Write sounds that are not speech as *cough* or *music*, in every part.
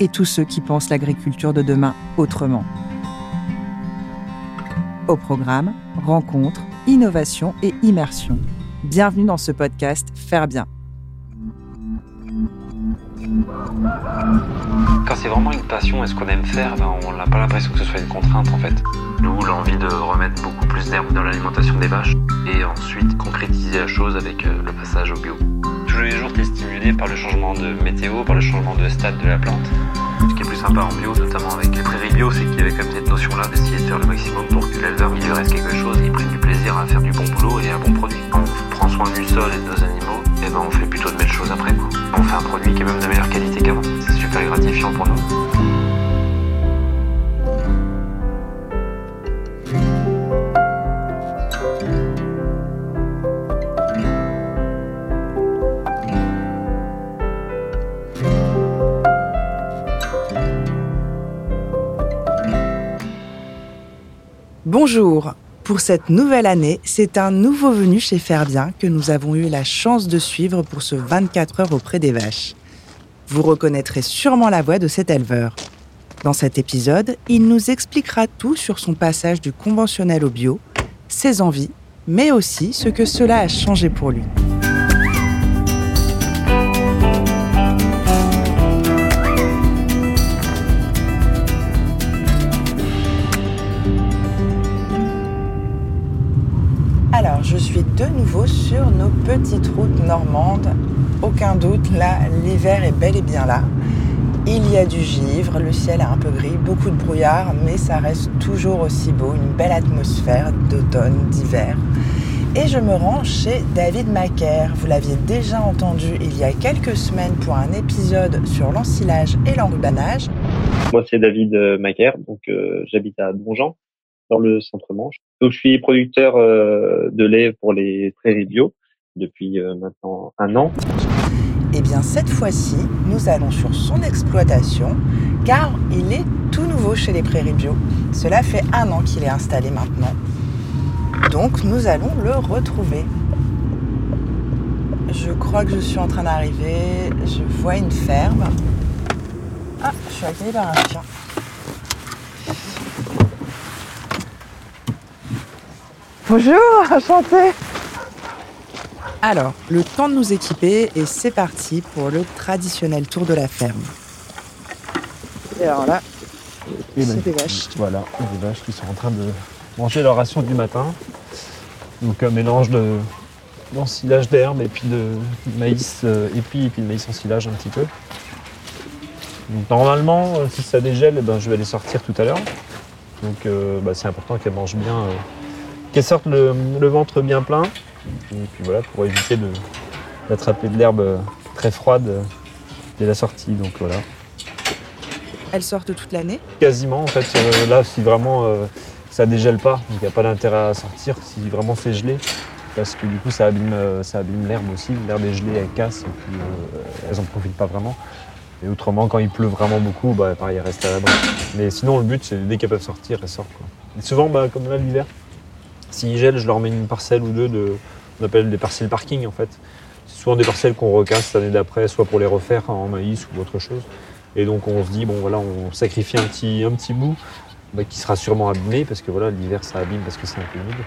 et tous ceux qui pensent l'agriculture de demain autrement. Au programme, rencontres, innovation et immersion. Bienvenue dans ce podcast Faire bien. Quand c'est vraiment une passion et ce qu'on aime faire, ben, on n'a pas l'impression que ce soit une contrainte en fait. Nous, l'envie de remettre beaucoup plus d'herbe dans l'alimentation des vaches et ensuite concrétiser la chose avec euh, le passage au bio. Tous les jours, tu es stimulé par le changement de météo, par le changement de stade de la plante. Ce qui est plus sympa en bio, notamment avec les prairies bio, c'est qu'il y avait comme cette notion-là d'essayer de faire le maximum pour que l'éleveur il lui reste quelque chose il prenne du plaisir à faire du bon boulot et un bon produit. Quand on prend soin du sol et de nos animaux, et ben on fait plutôt de belles choses après. Quoi. On fait un produit qui est même de meilleure qualité qu'avant. C'est super gratifiant pour nous. Bonjour. Pour cette nouvelle année, c'est un nouveau venu chez Faire Bien que nous avons eu la chance de suivre pour ce 24 heures auprès des vaches. Vous reconnaîtrez sûrement la voix de cet éleveur. Dans cet épisode, il nous expliquera tout sur son passage du conventionnel au bio, ses envies, mais aussi ce que cela a changé pour lui. Sur nos petites routes normandes. Aucun doute, là, l'hiver est bel et bien là. Il y a du givre, le ciel est un peu gris, beaucoup de brouillard, mais ça reste toujours aussi beau, une belle atmosphère d'automne, d'hiver. Et je me rends chez David Macaire. Vous l'aviez déjà entendu il y a quelques semaines pour un épisode sur l'ensilage et l'enrubanage. Moi, c'est David euh, Macaire, donc euh, j'habite à Dongeant, le centre-manche. Donc, je suis producteur euh, de lait pour les prairies bio depuis euh, maintenant un an. Eh bien cette fois-ci, nous allons sur son exploitation car il est tout nouveau chez les Prairies Bio. Cela fait un an qu'il est installé maintenant. Donc nous allons le retrouver. Je crois que je suis en train d'arriver. Je vois une ferme. Ah, je suis accueillie par un chien. Bonjour, enchanté. Alors, le temps de nous équiper et c'est parti pour le traditionnel tour de la ferme. Et alors là, Et c'est ben, des vaches. Voilà, des vaches qui sont en train de manger leur ration du matin. Donc un mélange de d'ensilage d'herbe et puis de maïs euh, épi et puis de maïs ensilage un petit peu. Donc normalement, euh, si ça dégèle, eh ben, je vais les sortir tout à l'heure. Donc euh, bah, c'est important qu'elles mangent bien, euh, qu'elles sortent le, le ventre bien plein. Et puis voilà, pour éviter d'attraper de l'herbe très froide dès la sortie. Donc voilà. Elles sortent toute l'année. Quasiment, en fait, euh, là, si vraiment euh, ça dégèle pas, il n'y a pas d'intérêt à sortir, si vraiment c'est gelé, parce que du coup ça abîme, euh, ça abîme l'herbe aussi, l'herbe est gelée, elle casse, et puis euh, elles en profitent pas vraiment. Et autrement, quand il pleut vraiment beaucoup, bah, pareil, elles restent à l'abri. Mais sinon, le but, c'est dès qu'elles peuvent sortir, elles sortent. Quoi. Et souvent, bah, comme là, l'hiver, s'il gèle, je leur mets une parcelle ou deux de, on appelle des parcelles parking, en fait. C'est souvent des parcelles qu'on recasse l'année d'après, soit pour les refaire en maïs ou autre chose. Et donc on se dit, bon voilà, on sacrifie un petit, un petit bout bah, qui sera sûrement abîmé, parce que voilà, l'hiver ça abîme parce que c'est un peu humide.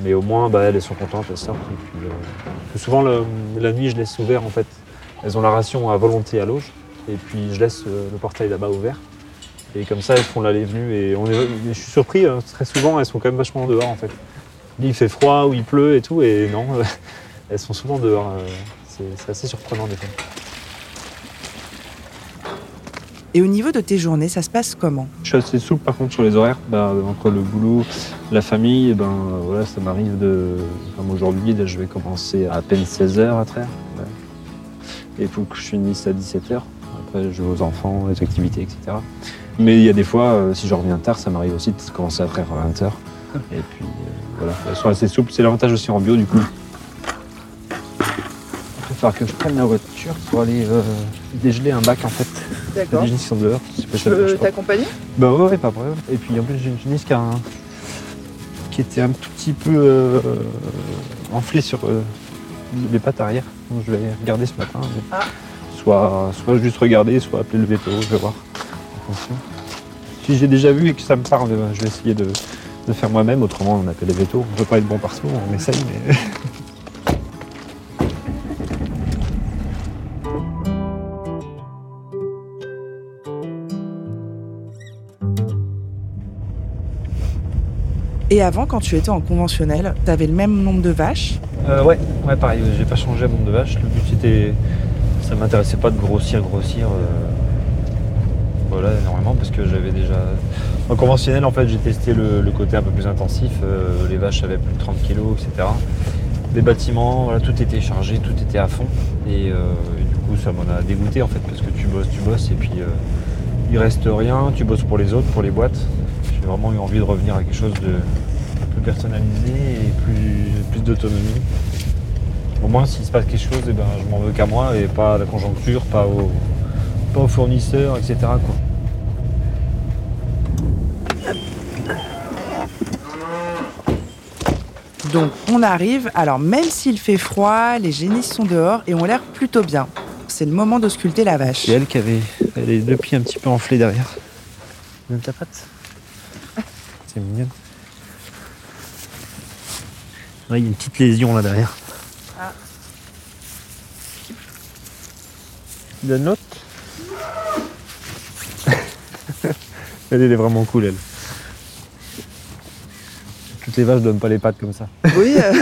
Mais au moins, bah, elles sont contentes, elles sortent. Puis, euh, souvent, la nuit, je laisse ouvert en fait. Elles ont la ration à volonté à l'auge. Et puis je laisse euh, le portail là-bas ouvert. Et comme ça, elles font l'allée-venue. Et je suis surpris, hein, très souvent, elles sont quand même vachement dehors en fait. Il fait froid ou il pleut et tout, et non, *laughs* elles sont souvent dehors. euh, c'est assez surprenant des fois. Et au niveau de tes journées, ça se passe comment? Je suis assez souple par contre sur les horaires. Bah, entre le boulot, la famille, et ben, voilà, ça m'arrive de. Comme aujourd'hui, je vais commencer à peine 16h à traire. Ouais. Et il faut que je finisse à 17h. Après, après je vais aux enfants, les activités, etc. Mais il y a des fois, euh, si je reviens tard, ça m'arrive aussi de commencer après à 20h. Et puis euh, voilà, elles sont assez souples. C'est l'avantage aussi en bio du coup. Il va falloir que je prenne la voiture pour aller euh, dégeler un bac en fait. D'accord. Des génisses qui sont dehors. Je peux t'accompagner? Bah ouais, ouais, pas de problème. Et puis en plus j'ai une génisse qui, a un- qui était un tout petit peu euh, enflée sur euh, les pattes arrière. Donc je vais regarder ce matin. mais Ah. Soit, soit juste regarder, soit appeler le veto, je vais voir. En fonction. Si j'ai déjà vu et que ça me parle, je vais essayer de, de faire moi-même. Autrement, on appelle les vétos. On ne peut pas être bon partout, on essaye. Mais... *laughs* Et avant, quand tu étais en conventionnel, t'avais le même nombre de vaches? Euh, ouais, ouais, pareil, j'ai pas changé à bombe de vache. Le but c'était. Ça m'intéressait pas de grossir, grossir. euh, Voilà, énormément, parce que j'avais déjà. En conventionnel, en fait, j'ai testé le, côté un peu plus intensif. euh, les vaches avaient plus de 30 kg, etc. Les bâtiments, tout était chargé, tout était à fond. Et, euh, et du coup, ça m'en a dégoûté, en fait, parce que tu bosses, tu bosses, et puis euh, il reste rien. Tu bosses pour les autres, pour les boîtes. J'ai vraiment eu envie de revenir à quelque chose de plus personnalisé et plus, plus d'autonomie. Au moins, s'il se passe quelque chose, eh ben, je m'en veux qu'à moi et pas à la conjoncture, pas aux, pas aux fournisseurs, etc. Quoi. Donc on arrive, alors même s'il fait froid, les génisses sont dehors et ont l'air plutôt bien. C'est le moment d'ausculter la vache. Et elle qui avait les deux pieds un petit peu enflés derrière. Même ta patte C'est mignon. Ouais, il y a une petite lésion là derrière. Ah. La note Elle, elle est vraiment cool, elle. Toutes les vaches donnent pas les pattes comme ça. Oui, euh,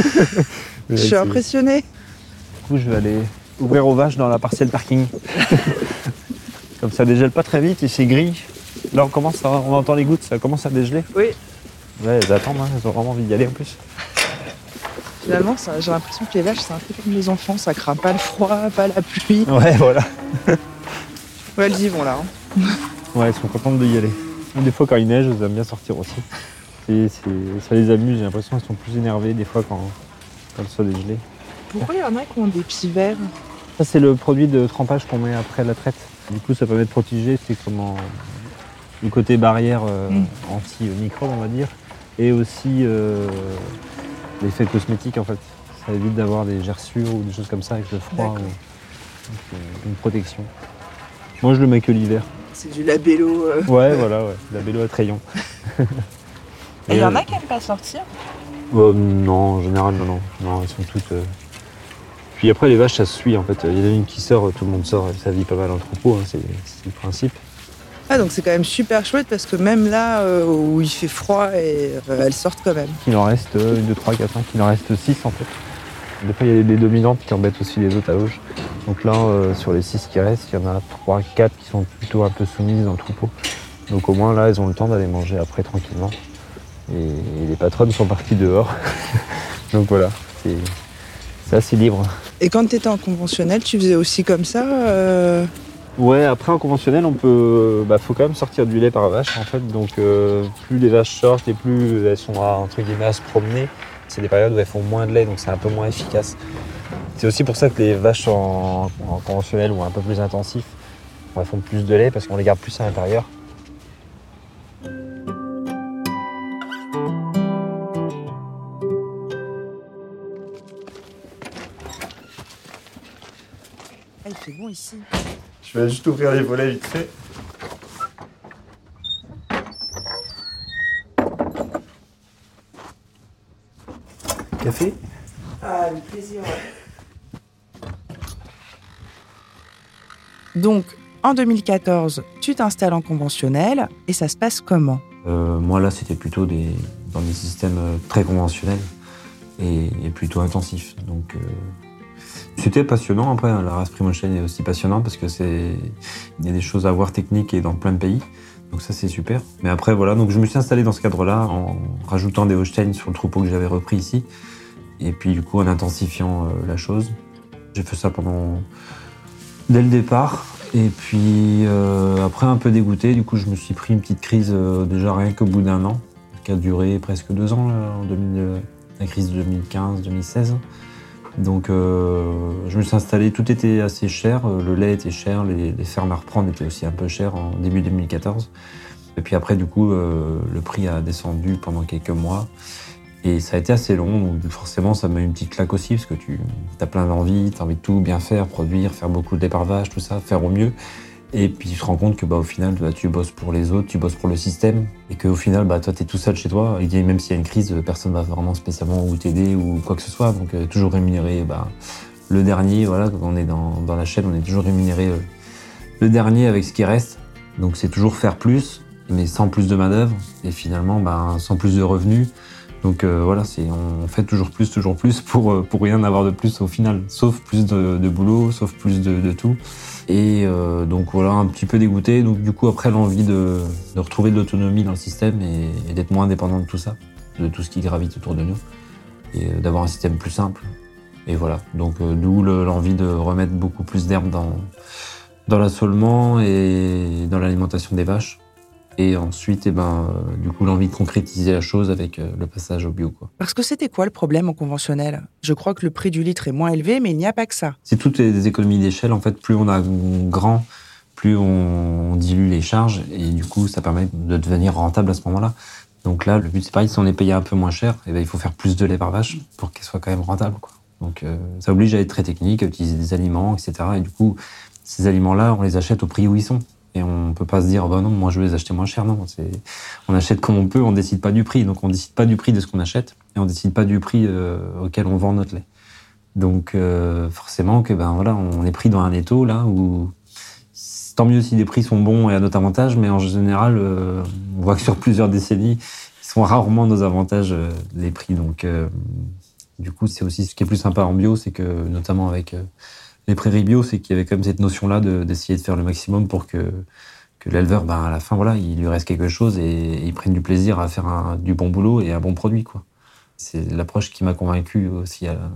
*laughs* je suis impressionnée. Du coup, je vais aller ouvrir aux vaches dans la parcelle parking. *laughs* Comme ça dégèle pas très vite et c'est gris. Là, on commence à, on entend les gouttes, ça commence à dégeler. Oui, Ouais, elles attendent, hein, elles ont vraiment envie d'y aller en plus. finalement, j'ai l'impression que les vaches, c'est un peu comme les enfants, ça craint pas le froid, pas la pluie. Ouais, voilà. Ouais, elles y vont là. hein. Ouais, elles sont contentes d'y aller. Des fois, quand il neige, elles aiment bien sortir aussi. Ça les amuse, j'ai l'impression qu'elles sont plus énervées des fois quand, quand le sol est gelé. Pourquoi il y en a qui ont des petits verres? Ça, c'est le produit de trempage qu'on met après la traite. Du coup, ça permet de protéger, c'est comment le côté barrière euh, Mm. anti-microbe, on va dire, et aussi euh, l'effet cosmétique, en fait. Ça évite d'avoir des gerçures ou des choses comme ça avec le froid. Donc, euh, une protection. Moi, je le mets que l'hiver. C'est du labello. euh. Ouais, voilà, ouais. La bélo à crayon. *laughs* Et il y en euh, a qui aiment pas sortir euh, non, en général, non, non. Non, elles sont toutes. euh, Puis après, les vaches, ça se suit en fait. Il y en a une qui sort, tout le monde sort, ça vit pas mal en troupeau, hein, c'est c'est le principe. Ah, donc c'est quand même super chouette parce que même là euh, où il fait froid, et, euh, elles sortent quand même. Il en reste 1, 2, 3, 4, 5, il en reste 6 en fait. Des fois, il y a des dominantes qui embêtent aussi les autres à gauche. Donc là, euh, sur les 6 qui restent, il y en a 3, 4 qui sont plutôt un peu soumises dans le troupeau. Donc au moins là, elles ont le temps d'aller manger après tranquillement. Et, et les patronnes sont parties dehors. *laughs* Donc voilà, c'est c'est assez libre. Et quand tu étais en conventionnel, tu faisais aussi comme ça euh, Ouais, après en conventionnel, on peut, bah, faut quand même sortir du lait par vache en fait. Donc euh, plus les vaches sortent et plus elles sont à, entre guillemets à se promener, c'est des périodes où elles font moins de lait, donc c'est un peu moins efficace. C'est aussi pour ça que les vaches en, en conventionnel ou un peu plus intensif, elles font plus de lait parce qu'on les garde plus à l'intérieur. Ah, il fait bon ici. Je vais juste ouvrir les volets vite fait. Café? Ah, le plaisir, Donc, en 2014, tu t'installes en conventionnel et ça se passe comment? Euh, moi là c'était plutôt des, dans des systèmes euh, très conventionnels et, plutôt intensifs. Donc euh, c'était passionnant après, hein, la race Primotion est aussi passionnant parce que c'est il y a des choses à voir techniques et dans plein de pays. Donc ça c'est super. Mais après voilà, donc je me suis installé dans ce cadre-là en rajoutant des Holstein sur le troupeau que j'avais repris ici. Et puis du coup en intensifiant la chose. J'ai fait ça pendant dès le départ. Et puis après un peu dégoûté, du coup je me suis pris une petite crise déjà rien qu'au bout d'un an, qui a duré presque deux ans en 2000, la crise de 2015-2016. Donc je me suis installé, tout était assez cher, le lait était cher, les, les fermes à reprendre étaient aussi un peu chers en début 2014. Et puis après, du coup, euh, le prix a descendu pendant quelques mois. Et ça a été assez long, donc forcément, ça m'a eu une petite claque aussi, parce que tu as plein d'envie, tu as envie de tout bien faire, produire, faire beaucoup de déparvage, tout ça, faire au mieux. Et puis tu te rends compte que bah, au final, bah, tu bosses pour les autres, tu bosses pour le système, et qu'au final, bah, toi, tu es tout seul chez toi, et même s'il y a une crise, personne ne va vraiment spécialement t'aider ou quoi que ce soit. Donc euh, toujours rémunéré bah, le dernier, voilà, quand on est dans, la chaîne, on est toujours rémunéré euh, le dernier avec ce qui reste. Donc c'est toujours faire plus, mais sans plus de main-d'œuvre et finalement ben, sans plus de revenus. Donc euh, voilà, on fait toujours plus, toujours plus *laughs* pour, euh, pour rien avoir de plus au final, sauf plus de, boulot, sauf plus de, tout. Et euh, donc voilà, un petit peu dégoûté. Donc du coup après l'envie de, retrouver de l'autonomie dans le système et, et d'être moins indépendant de tout ça, de tout ce qui gravite autour de nous, et d'avoir un système plus simple. Et voilà, donc d'où l'envie de remettre beaucoup plus d'herbe dans, dans l'assolement et dans l'alimentation des vaches et ensuite, eh ben, euh, du coup, l'envie de concrétiser la chose avec euh, le passage au bio. Quoi. Parce que c'était quoi le problème en conventionnel? Je crois que le prix du litre est moins élevé, mais il n'y a pas que ça. C'est toutes les économies d'échelle. En fait, plus on a grand, plus on dilue les charges, et du coup, ça permet de devenir rentable à ce moment-là. Donc là, le but, c'est pareil, si on est payé un peu moins cher, eh ben, il faut faire plus de lait par vache pour qu'il soit quand même rentable. Quoi. Donc euh, ça oblige à être très technique, à utiliser des aliments, etc. Et du coup, ces aliments-là, on les achète au prix où ils sont. Et on peut pas se dire, bah non, moi je veux les acheter moins cher. Non, on achète comme on peut, on décide pas du prix. Donc on décide pas du prix de ce qu'on achète et on décide pas du prix euh, auquel on vend notre lait. Donc euh, forcément que ben voilà, on est pris dans un étau là où tant mieux si les prix sont bons et à notre avantage, mais en général, euh, on voit que sur plusieurs décennies, ils sont rarement nos avantages les prix. Donc du coup, c'est aussi ce qui est plus sympa en bio, c'est que notamment avec les prairies bio, c'est qu'il y avait comme cette notion-là d'essayer de, faire le maximum pour que, que l'éleveur, ben, à la fin, voilà, il lui reste quelque chose et, il prenne du plaisir à faire un, du bon boulot et un bon produit, quoi. C'est l'approche qui m'a convaincu aussi à,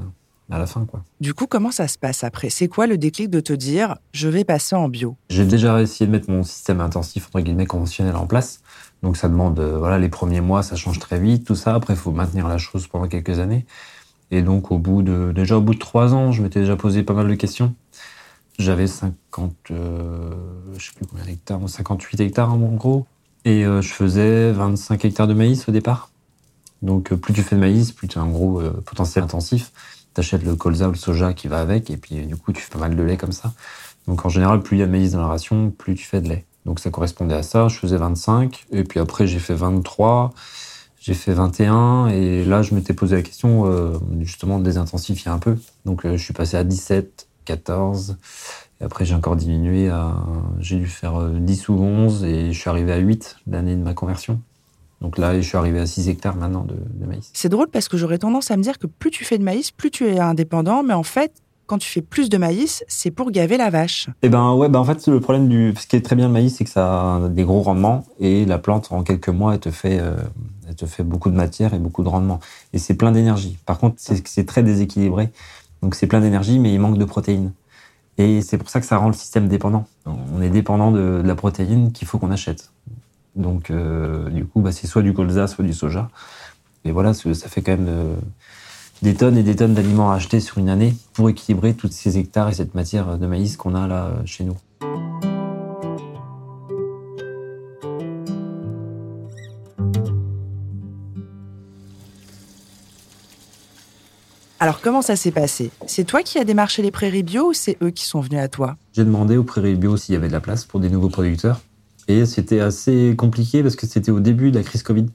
à la fin, quoi. Du coup, comment ça se passe après? C'est quoi le déclic de te dire, je vais passer en bio? J'ai déjà essayé de mettre mon système intensif, entre guillemets, conventionnel en place. Donc ça demande, euh, voilà, les premiers mois, ça change très vite, tout ça. Après, il faut maintenir la chose pendant quelques années. Et donc, au bout de, déjà au bout de trois ans, je m'étais déjà posé pas mal de questions. J'avais 50, euh, je sais plus combien d'hectares, 58 hectares en gros. Et euh, je faisais 25 hectares de maïs au départ. Donc, euh, plus tu fais de maïs, plus tu as un gros euh, potentiel intensif. Tu achètes le colza ou le soja qui va avec, et puis du coup, tu fais pas mal de lait comme ça. Donc, en général, plus il y a de maïs dans la ration, plus tu fais de lait. Donc, ça correspondait à ça. Je faisais 25, et puis après, j'ai fait 23. J'ai fait 21 et là, je m'étais posé la question euh, justement de désintensifier un peu. Donc, euh, je suis passé à 17, 14. Et après, j'ai encore diminué à. J'ai dû faire 10 euh, ou 11 et je suis arrivé à 8 l'année de ma conversion. Donc là, je suis arrivé à 6 hectares maintenant de, de maïs. C'est drôle parce que j'aurais tendance à me dire que plus tu fais de maïs, plus tu es indépendant. Mais en fait, quand tu fais plus de maïs, c'est pour gaver la vache. Eh ben ouais, ben en fait le problème du, ce qui est très bien le maïs, c'est que ça a des gros rendements et la plante en quelques mois, elle te fait, euh, elle te fait beaucoup de matière et beaucoup de rendement. Et c'est plein d'énergie. Par contre, c'est très déséquilibré. Donc c'est plein d'énergie, mais il manque de protéines. Et c'est pour ça que ça rend le système dépendant. On est dépendant de, de la protéine qu'il faut qu'on achète. Donc euh, du coup, bah, c'est soit du colza, soit du soja. Et voilà, ça fait quand même. Euh, des tonnes et des tonnes d'aliments achetés sur une année pour équilibrer tous ces hectares et cette matière de maïs qu'on a là chez nous. Alors comment ça s'est passé? C'est toi qui as démarché les prairies bio ou c'est eux qui sont venus à toi? J'ai demandé aux prairies bio s'il y avait de la place pour des nouveaux producteurs. Et c'était assez compliqué parce que c'était au début de la crise Covid.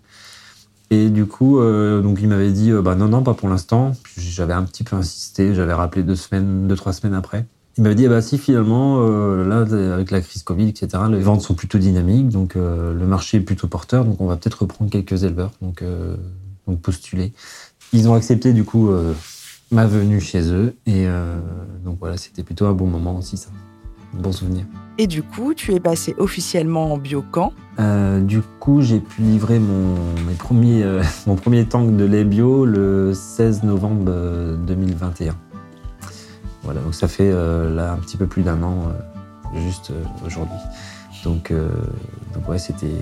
Et du coup, euh, donc il m'avait dit, euh, bah non, non, pas pour l'instant. J'avais un petit peu insisté, j'avais rappelé deux semaines, deux, trois semaines après. Il m'avait dit, bah si finalement, euh, là, avec la crise Covid, etc., les ventes sont plutôt dynamiques, donc le marché est plutôt porteur, donc on va peut-être reprendre quelques éleveurs, donc, donc postuler. Ils ont accepté du coup ma venue chez eux, et donc voilà, c'était plutôt un bon moment aussi ça bon souvenir. Et du coup, tu es passé officiellement en bio quand? Euh, Du coup, j'ai pu livrer mon, mes premiers, euh, *laughs* mon premier tank de lait bio le 16 novembre 2021. Euh, voilà, donc ça fait là un petit peu plus d'un an juste aujourd'hui. Donc, donc ouais, c'était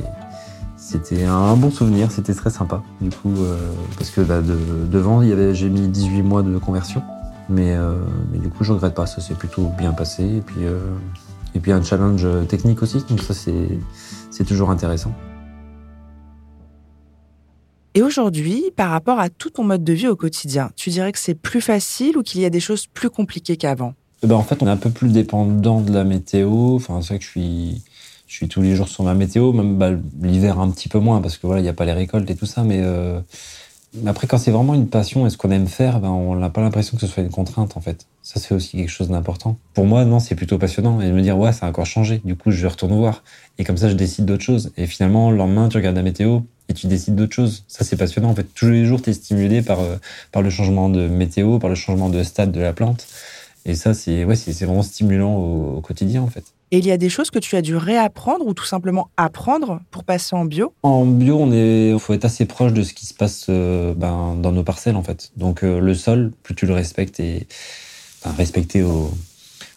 c'était un bon souvenir, c'était très sympa. Du coup, parce que bah, devant, il y avait, j'ai mis 18 mois de conversion. Mais, mais du coup, je regrette pas, ça s'est plutôt bien passé. Et puis, et puis un challenge technique aussi, donc ça c'est toujours intéressant. Et aujourd'hui, par rapport à tout ton mode de vie au quotidien, tu dirais que c'est plus facile ou qu'il y a des choses plus compliquées qu'avant? Eh ben En fait, on est un peu plus dépendant de la météo. Enfin, c'est vrai que je suis, je suis tous les jours sur ma météo, même bah, l'hiver un petit peu moins parce que voilà, il n'y a pas les récoltes et tout ça. Mais euh, après, quand c'est vraiment une passion et ce qu'on aime faire, ben, on n'a pas l'impression que ce soit une contrainte en fait. Ça, c'est aussi quelque chose d'important. Pour moi, non, c'est plutôt passionnant. Et de me dire, ouais, ça a encore changé. Du coup, je retourne voir. Et comme ça, je décide d'autres choses. Et finalement, le lendemain, tu regardes la météo et tu décides d'autres choses. Ça, c'est passionnant. En fait, tous les jours, tu es stimulé par, euh, par le changement de météo, par le changement de stade de la plante. Et ça, c'est ouais, c'est vraiment stimulant au quotidien, en fait. Et il y a des choses que tu as dû réapprendre ou tout simplement apprendre pour passer en bio? En bio, on est, faut être assez proche de ce qui se passe euh, ben, dans nos parcelles en fait. Donc euh, le sol, plus tu le respectes et au,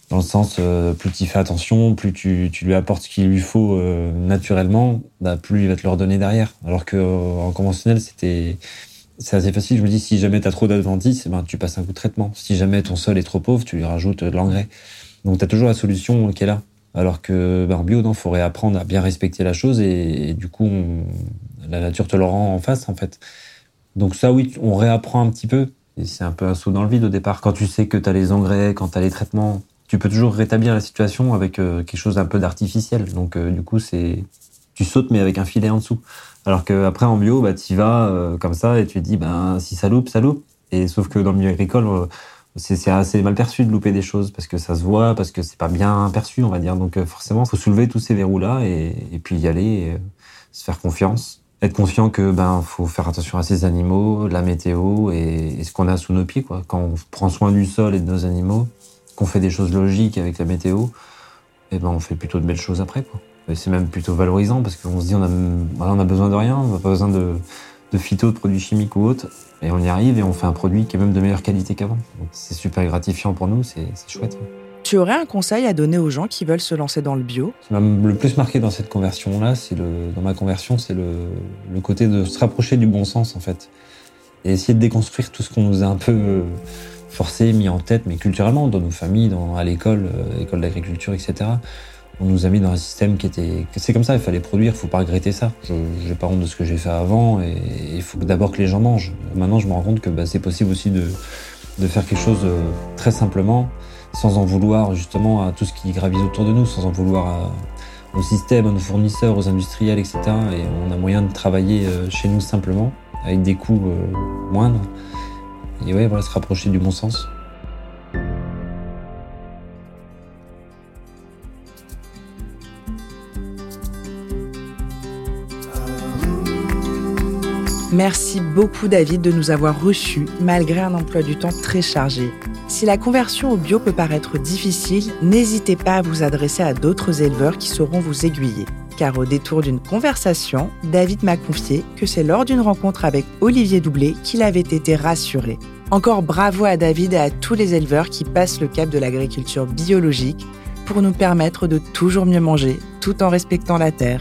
dans le sens euh, plus tu fais attention, plus tu, lui apportes ce qu'il lui faut naturellement, bah, plus il va te le redonner derrière. Alors que en conventionnel, c'était assez facile. Je me dis si jamais tu as trop d'adventices, ben, tu passes un coup de traitement. Si jamais ton sol est trop pauvre, tu lui rajoutes de l'engrais. Donc tu as toujours la solution qui est là. Alors que ben, bio, il faut réapprendre à bien respecter la chose et, du coup, la nature te le rend en face, en fait. Donc ça, oui, on réapprend un petit peu. Et c'est un peu un saut dans le vide au départ. Quand tu sais que tu as les engrais, quand tu as les traitements, tu peux toujours rétablir la situation avec euh, quelque chose d'un peu d'artificiel. Donc euh, du coup, c'est tu sautes mais avec un filet en dessous. Alors que après en bio, bah tu vas euh, comme ça et tu te dis ben si ça loupe, ça loupe. Et sauf que dans le milieu agricole, c'est assez mal perçu de louper des choses parce que ça se voit, parce que c'est pas bien perçu, on va dire. Donc euh, forcément, faut soulever tous ces verrous-là et, puis y aller, et, euh, se faire confiance, être confiant que ben faut faire attention à ces animaux, la météo et, ce qu'on a sous nos pieds. Quoi. Quand on prend soin du sol et de nos animaux, qu'on fait des choses logiques avec la météo, et eh ben on fait plutôt de belles choses après. Quoi. c'est même plutôt valorisant parce qu'on se dit on a, besoin de rien, on n'a pas besoin de de phyto, de produits chimiques ou autres. Et on y arrive et on fait un produit qui est même de meilleure qualité qu'avant. c'est super gratifiant pour nous, c'est chouette. Tu aurais un conseil à donner aux gens qui veulent se lancer dans le bio? Ce qui m'a le plus marqué dans cette conversion-là, c'est dans ma conversion, c'est le, le, côté de se rapprocher du bon sens en fait. Et essayer de déconstruire tout ce qu'on nous a un peu forcé, mis en tête, mais culturellement, dans nos familles, dans, à l'école, euh, école d'agriculture, etc on nous a mis dans un système qui était. C'est comme ça, il fallait produire, faut pas regretter ça. Je n'ai pas honte de ce que j'ai fait avant et il faut d'abord que les gens mangent. Maintenant, je me rends compte que bah, c'est possible aussi de, faire quelque chose euh, très simplement, sans en vouloir justement à tout ce qui gravise autour de nous, sans en vouloir à, au système, à fournisseurs, aux industriels, etc. Et on a moyen de travailler euh, chez nous simplement, avec des coûts euh, moindres. Et ouais, voilà, se rapprocher du bon sens. Merci beaucoup David de nous avoir reçus malgré un emploi du temps très chargé. Si la conversion au bio peut paraître difficile, n'hésitez pas à vous adresser à d'autres éleveurs qui sauront vous aiguiller. Car au détour d'une conversation, David m'a confié que c'est lors d'une rencontre avec Olivier Doublé qu'il avait été rassuré. Encore bravo à David et à tous les éleveurs qui passent le cap de l'agriculture biologique pour nous permettre de toujours mieux manger tout en respectant la terre.